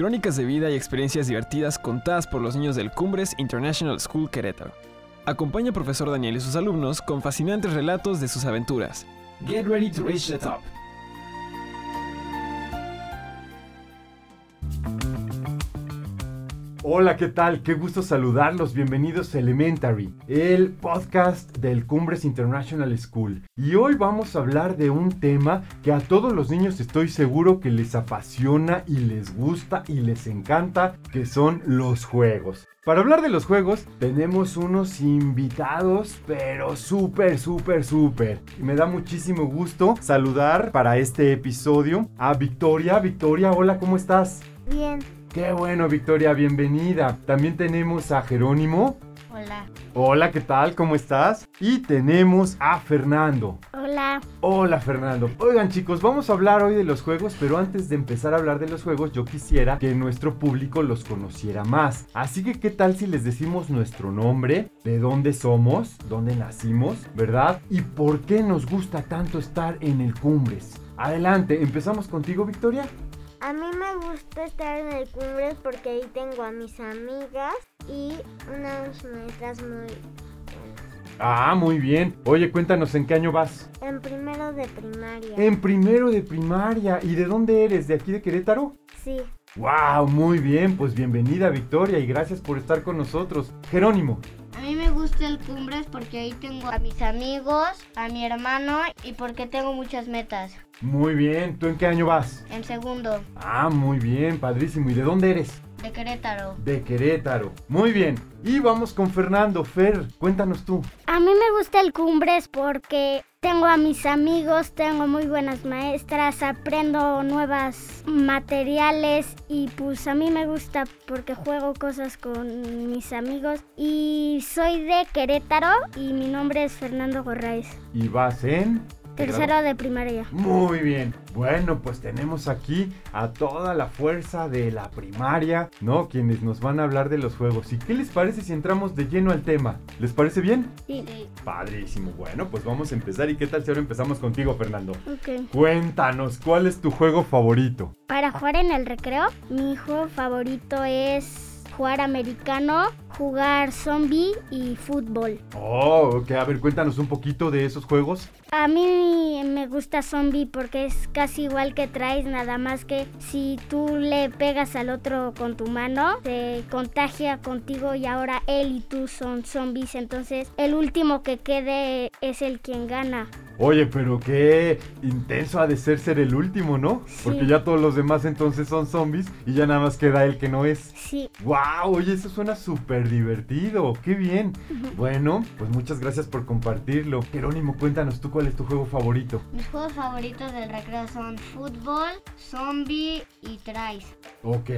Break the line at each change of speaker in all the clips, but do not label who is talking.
Crónicas de vida y experiencias divertidas contadas por los niños del Cumbres International School Querétaro. Acompaña al profesor Daniel y sus alumnos con fascinantes relatos de sus aventuras. Get ready to reach the top.
Hola, ¿qué tal? Qué gusto saludarlos. Bienvenidos a Elementary, el podcast del Cumbres International School. Y hoy vamos a hablar de un tema que a todos los niños estoy seguro que les apasiona y les gusta y les encanta, que son los juegos. Para hablar de los juegos, tenemos unos invitados, pero súper, súper, súper. Me da muchísimo gusto saludar para este episodio a Victoria. Victoria, hola, ¿cómo estás?
Bien,
Qué bueno, Victoria, bienvenida. También tenemos a Jerónimo.
hola.
Hola, ¿qué tal? ¿Cómo estás? Y tenemos a Fernando.
Hola.
Hola, Fernando. Oigan, chicos, vamos a hablar hoy de los juegos, pero antes de empezar a hablar de los juegos, yo quisiera que nuestro público los conociera más. Así que, ¿qué tal si les decimos nuestro nombre, de dónde somos, dónde nacimos, verdad? Y por qué nos gusta tanto estar en el Cumbres. Adelante, empezamos contigo, Victoria.
A mí me gusta estar en el Cumbres porque ahí tengo a mis amigas y unas maestras muy buenas.
Ah, muy bien. Oye, cuéntanos en qué año vas.
En primero de primaria.
En primero de primaria. ¿Y de dónde eres? ¿De aquí de Querétaro?
Sí,
¡Wow! Muy bien, pues bienvenida Victoria y gracias por estar con nosotros. Jerónimo.
A mí me gusta el Cumbres porque ahí tengo a mis amigos, a mi hermano y porque tengo muchas metas.
Muy bien, ¿tú en qué año vas?
En segundo,
Ah, muy bien, padrísimo. ¿Y de dónde eres?
de Querétaro.
De Querétaro. Muy bien. Y vamos con Fernando. Fer, cuéntanos tú.
A mí me gusta el Cumbres porque tengo a mis amigos, tengo muy buenas maestras, aprendo nuevas materiales y pues a mí me gusta porque juego cosas con mis amigos y soy de Querétaro y mi nombre es Fernando Gorraiz,
¿Y vas en?
Tercero de primaria.
Muy bien. Bueno, pues tenemos aquí a toda la fuerza de la primaria, ¿no? Quienes nos van a hablar de los juegos. ¿Y qué les parece si entramos de lleno al tema? ¿Les parece bien?
Sí.
Padrísimo. Bueno, pues vamos a empezar. ¿Y qué tal si ahora empezamos contigo, Fernando?
Ok.
Cuéntanos, ¿cuál es tu juego favorito?
Para jugar en el recreo, mi juego favorito es jugar americano, jugar zombie y fútbol.
Oh, ok. A ver, cuéntanos un poquito de esos juegos.
A mí me gusta zombie porque es casi igual que traes, nada más que si tú le pegas al otro con tu mano, se contagia contigo y ahora él y tú son zombies, entonces el último que quede es el quien gana.
Oye, pero qué intenso ha de ser ser el último, ¿no? Porque ya todos los demás entonces son zombies y ya nada más queda el que no es.
Sí,
¡Wow! Oye, eso suena súper divertido. ¡Qué bien! Bueno, pues muchas gracias por compartirlo. Jerónimo, cuéntanos tú cuál es tu juego favorito.
Mis juegos favoritos del recreo son fútbol, zombie y trays.
Ok,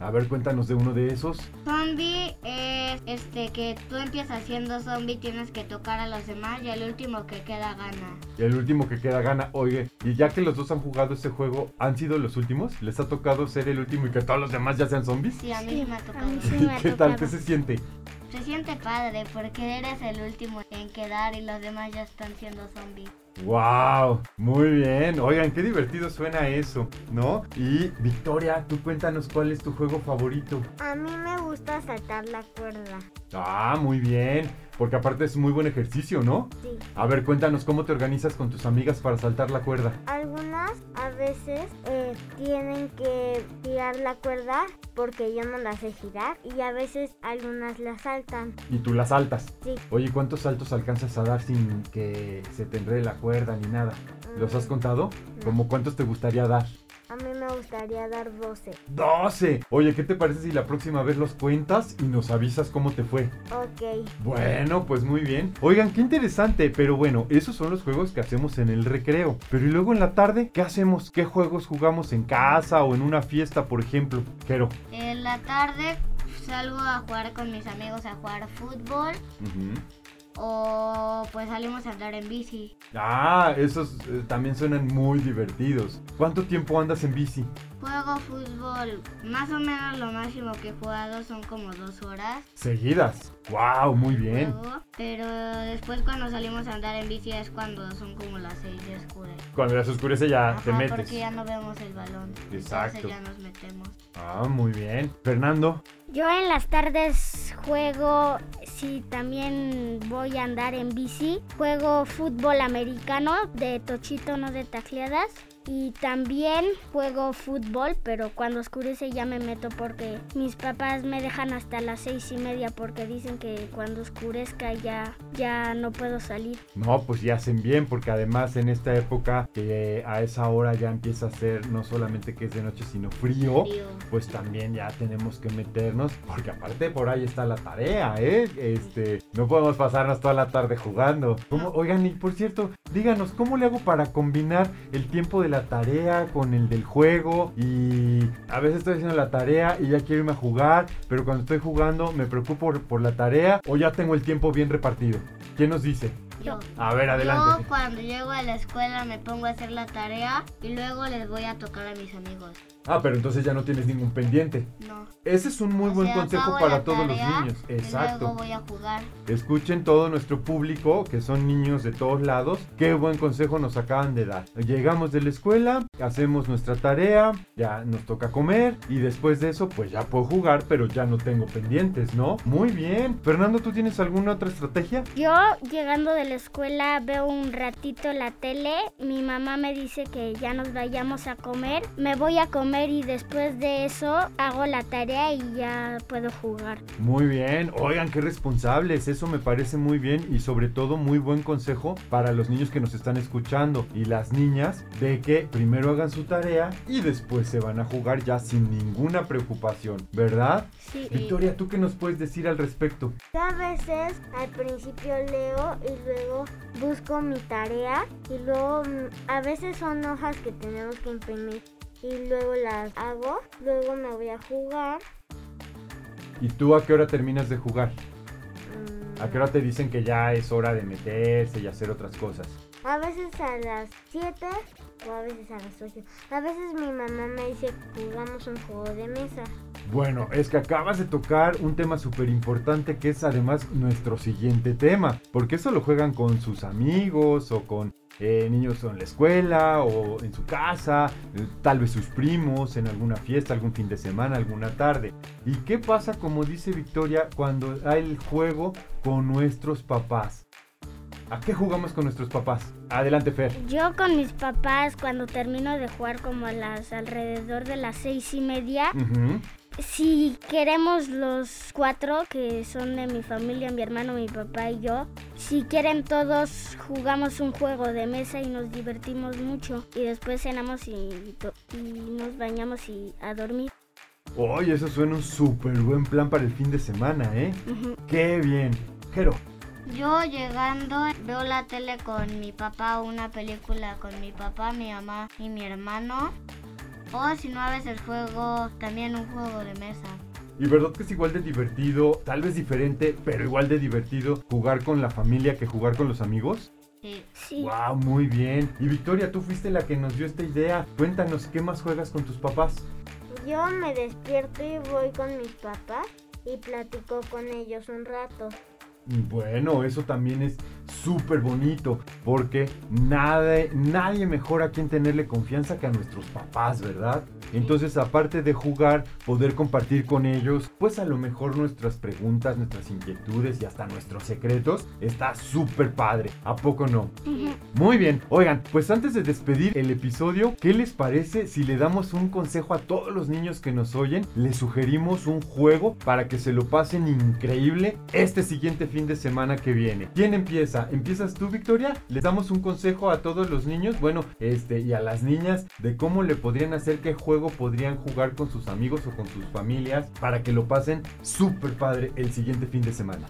a ver, cuéntanos de uno de esos.
Zombie es este que tú empiezas siendo zombie, tienes que tocar a los demás y el último que queda gana.
Y el último que queda gana. Oye, y ya que los dos han jugado este juego, ¿han sido los últimos? ¿Les ha tocado ser el último y que todos los demás ya sean zombies?
Sí, a mí sí me ha
a
tocado.
mí sí
¿Y
me ha
qué tal? ¿Qué se siente?
Se siente padre porque eres el último en quedar y los demás ya están siendo zombies.
¡Wow! Muy bien. Oigan, qué divertido suena eso, ¿no? Y Victoria, tú cuéntanos cuál es tu juego favorito.
a mí me gusta saltar la cuerda.
Ah, muy bien. Porque aparte es muy buen ejercicio, ¿no?
Sí.
A ver, cuéntanos cómo te organizas con tus amigas para saltar la cuerda.
Algunas a veces eh, tienen que tirar la cuerda porque yo no la sé girar y a veces algunas la saltan.
Y tú la saltas.
Sí.
Oye, ¿cuántos saltos alcanzas a dar sin que se te enrede la cuerda ni nada? ¿Los has
Mm,
contado?
no.
¿Cómo cuántos te gustaría dar?
Gustaría dar 12.
¡12! Oye, ¿qué te parece si la próxima vez los cuentas y nos avisas cómo te fue?
Ok.
Bueno, pues muy bien. Oigan, qué interesante. Pero bueno, esos son los juegos que hacemos en el recreo. Pero ¿y luego en la tarde? ¿Qué hacemos? ¿Qué juegos jugamos en casa o en una fiesta, por ejemplo? Jero.
En la tarde salgo a jugar con mis amigos a jugar fútbol. O pues salimos a andar en bici.
Ah, esos eh, también suenan muy divertidos. ¿Cuánto tiempo andas en bici?
Juego fútbol, más o menos lo máximo que he jugado son como dos horas.
Seguidas. Wow, muy bien.
juego, pero después cuando salimos a andar en bici es cuando son como las seis de oscura.
Cuando ya se oscurece ya te metes.
porque ya no vemos el balón.
Exacto.
Entonces ya nos metemos.
Ah, muy bien. Fernando.
Yo en las tardes juego, si también voy a andar en bici, juego fútbol americano de tochito, no de tacleadas. Y también juego fútbol, pero cuando oscurece ya me meto porque mis papás me dejan hasta las seis y media porque dicen que cuando oscurezca ya, ya no puedo salir.
No, pues ya hacen bien, porque además en esta época que a esa hora ya empieza a ser no solamente que es de noche, sino frío,
Frío.
pues también ya tenemos que meternos, porque aparte por ahí está la tarea, ¿eh? Este, no podemos pasarnos toda la tarde jugando. ¿Cómo? Oigan, y por cierto, díganos, ¿cómo le hago para combinar el tiempo de la tarea con el del juego? Y a veces estoy haciendo la tarea y ya quiero irme a jugar, pero cuando estoy jugando me preocupo por, por la tarea o ya tengo el tiempo bien repartido. ¿Quién nos dice?
Yo.
A ver, adelante.
Yo cuando llego a la escuela me pongo a hacer la tarea y luego les voy a tocar a mis amigos.
Ah, pero entonces ya no tienes ningún pendiente.
No.
Ese es un muy
O
buen
sea,
consejo para
la
todos los niños.
Y luego
Exacto.
voy a jugar.
Escuchen todo nuestro público, que son niños de todos lados. Qué buen consejo nos acaban de dar. Llegamos de la escuela, hacemos nuestra tarea, ya nos toca comer y después de eso pues ya puedo jugar, pero ya no tengo pendientes, ¿no? Muy bien. Fernando, ¿tú tienes alguna otra estrategia?
Yo llegando de la escuela veo un ratito la tele, mi mamá me dice que ya nos vayamos a comer, me voy a comer y después de eso hago la tarea y ya puedo jugar.
Muy bien, oigan, qué responsables, eso me parece muy bien y sobre todo muy buen consejo para los niños que nos están escuchando y las niñas de que primero hagan su tarea y después se van a jugar ya sin ninguna preocupación, ¿verdad?
Sí.
Victoria, ¿tú qué nos puedes decir al respecto?
Yo a veces al principio leo y luego busco mi tarea y luego mm, a veces son hojas que tenemos que imprimir y luego las hago, luego me voy a jugar.
¿Y tú a qué hora terminas de jugar?
mm,
¿A qué hora te dicen que ya es hora de meterse y hacer otras cosas?
A veces a las 7 o a veces a las 8. A veces mi mamá me dice que jugamos un juego de mesa.
Bueno, es que acabas de tocar un tema súper importante que es además nuestro siguiente tema, porque eso lo juegan con sus amigos o con eh, niños en la escuela o en su casa, eh, tal vez sus primos en alguna fiesta, algún fin de semana, alguna tarde. ¿Y qué pasa, como dice Victoria, cuando hay el juego con nuestros papás? ¿A qué jugamos con nuestros papás? Adelante, Fer.
Yo con mis papás cuando termino de jugar como a las alrededor de las seis y media,
Ujú.
Si queremos los cuatro que son de mi familia, mi hermano, mi papá y yo, si quieren todos jugamos un juego de mesa y nos divertimos mucho y después cenamos y, nos bañamos y a dormir.
Oye, eso suena un súper buen plan para el fin de semana, ¿eh? ¡Qué bien! Jero,
Yo llegando veo la tele con mi papá, una película con mi papá, mi mamá y mi hermano. O si no, a veces juego también un juego de mesa.
¿y verdad que es igual de divertido, tal vez diferente, pero igual de divertido jugar con la familia que jugar con los amigos?
Sí.
Sí.
¡Wow! Muy bien. Y Victoria, tú fuiste la que nos dio esta idea. Cuéntanos, ¿qué más juegas con tus papás?
Yo me despierto y voy con mis papás y platico con ellos un rato.
Bueno, eso también es súper bonito, porque nada, nadie mejor a quien tenerle confianza que a nuestros papás, ¿verdad? Entonces, aparte de jugar, poder compartir con ellos, pues a lo mejor nuestras preguntas, nuestras inquietudes y hasta nuestros secretos, está súper padre. ¿A poco no? Muy bien, oigan, pues antes de despedir el episodio, ¿qué les parece si le damos un consejo a todos los niños que nos oyen? Les sugerimos un juego para que se lo pasen increíble este siguiente fin de semana que viene. ¿Quién empieza? ¿Empiezas tú, Victoria? Les damos un consejo a todos los niños, bueno, este, y a las niñas de cómo le podrían hacer, qué juego podrían jugar con sus amigos o con sus familias para que lo pasen súper padre el siguiente fin de semana.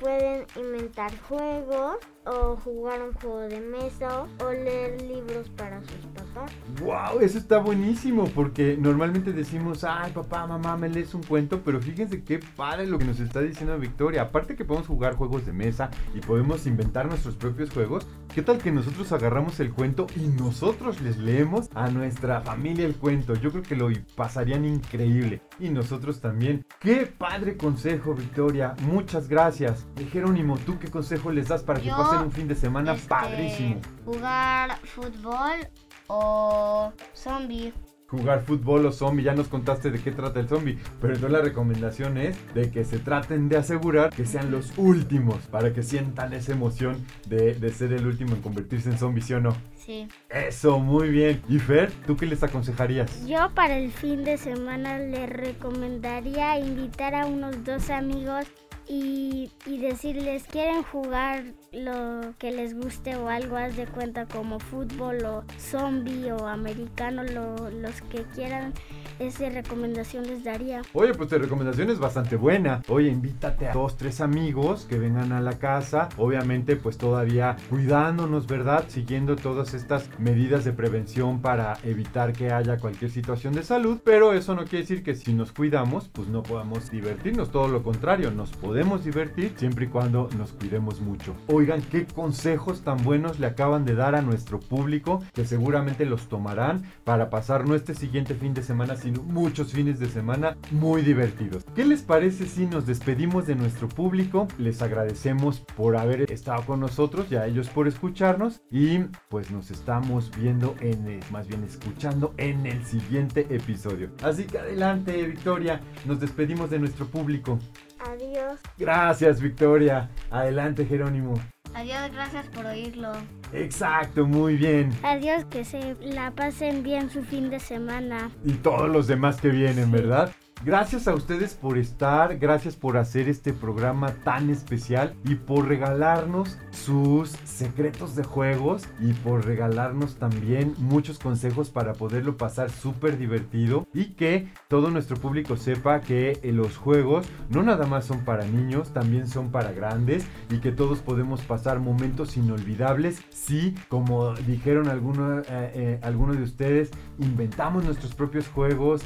Pueden inventar juegos o jugar un juego de mesa o leer libros para sus papás.
¡Wow! Eso está buenísimo porque normalmente decimos, ay papá, mamá, me lees un cuento, pero fíjense qué padre lo que nos está diciendo Victoria. Aparte que podemos jugar juegos de mesa y podemos inventar nuestros propios juegos, ¿qué tal que nosotros agarramos el cuento y nosotros les leemos a nuestra familia el cuento? Yo creo que lo pasarían increíble. Y nosotros también. ¡Qué padre consejo, Victoria! Muchas gracias. Jerónimo, ¿tú qué consejo les das para que
Yo,
un fin de semana
Este,
padrísimo?
Jugar fútbol o zombie.
Jugar fútbol o zombie, ya nos contaste de qué trata el zombie, pero entonces la recomendación es de que se traten de asegurar que sean los últimos para que sientan esa emoción de, de ser el último en convertirse en zombie, ¿sí o no?
Sí.
Eso, muy bien. Y Fer, ¿tú qué les aconsejarías?
Yo para el fin de semana le recomendaría invitar a unos dos amigos y, y decirles quieren jugar lo que les guste o algo, haz de cuenta como fútbol o zombie o americano, lo- los que quieran, esa recomendación les daría.
Oye, pues tu recomendación es bastante buena. Oye, invítate a dos, tres amigos que vengan a la casa. Obviamente, pues todavía cuidándonos, ¿verdad? Siguiendo todas estas medidas de prevención para evitar que haya cualquier situación de salud. Pero eso no quiere decir que si nos cuidamos, pues no podamos divertirnos. Todo lo contrario, nos podemos divertir siempre y cuando nos cuidemos mucho. Oigan, qué consejos tan buenos le acaban de dar a nuestro público que seguramente los tomarán para pasar no este siguiente fin de semana, sino muchos fines de semana muy divertidos. ¿Qué les parece si nos despedimos de nuestro público? Les agradecemos por haber estado con nosotros y a ellos por escucharnos y pues nos estamos viendo en más bien escuchando en el siguiente episodio. Así que adelante, Victoria, nos despedimos de nuestro público.
Adiós.
Gracias, Victoria. Adelante, Jerónimo.
Adiós, gracias por oírlo.
Exacto, muy bien.
Adiós, que se la pasen bien su fin de semana.
y todos los demás que vienen, ¿verdad? Gracias a ustedes por estar, gracias por hacer este programa tan especial y por regalarnos sus secretos de juegos y por regalarnos también muchos consejos para poderlo pasar súper divertido y que todo nuestro público sepa que eh, los juegos no nada más son para niños, también son para grandes y que todos podemos pasar momentos inolvidables. Si, como dijeron algunos, eh, eh, algunos de ustedes, inventamos nuestros propios juegos,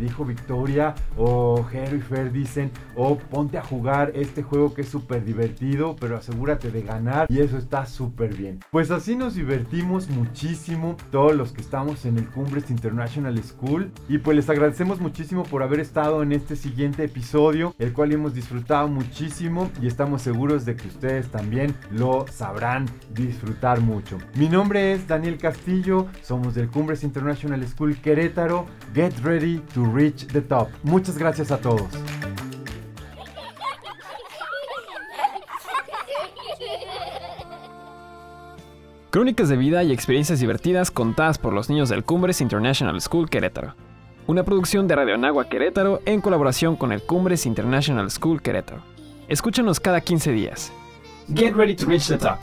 dijo Victoria, o Hero y Fer dicen, o ponte a jugar este juego que es súper divertido, pero asegúrate de ganar y eso está súper bien. Pues así nos divertimos muchísimo todos los que estamos en el Cumbres International School y pues les agradecemos muchísimo por haber estado en este siguiente episodio, el cual hemos disfrutado muchísimo y estamos seguros de que ustedes también lo sabrán disfrutar mucho. Mi nombre es Daniel Castillo, somos del Cumbres International School Querétaro. Get ready to reach the top. Muchas gracias a todos.
Crónicas de vida y experiencias divertidas contadas por los niños del Cumbres International School Querétaro. Una producción de Radio Anagua Querétaro en colaboración con el Cumbres International School Querétaro. Escúchanos cada 15 días. Get ready to reach the top.